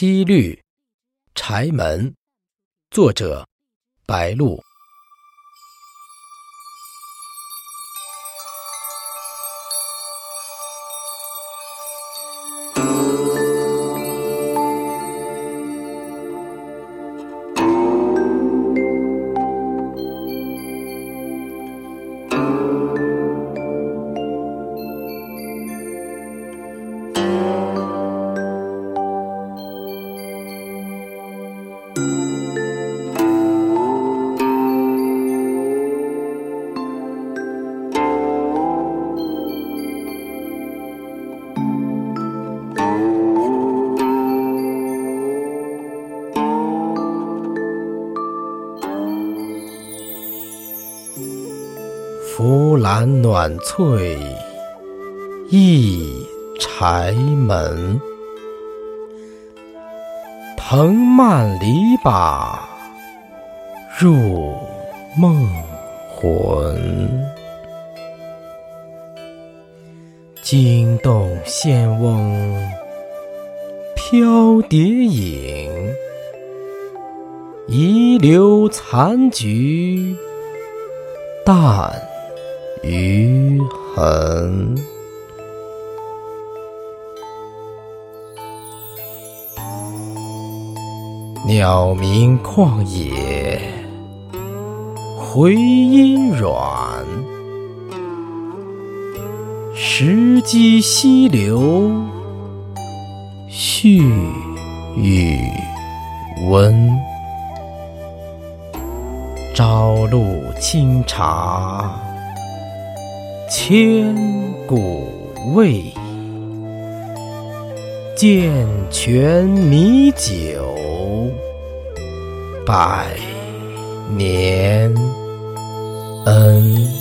七律·柴门，作者白露。扶栏暖翠一柴门，藤蔓篱笆入梦魂。惊动仙翁飘蝶影，遗留残菊淡。余痕，鸟鸣旷野，回音软；石矶溪流，絮语温。朝露清茶。千古味，健全米酒，百年恩。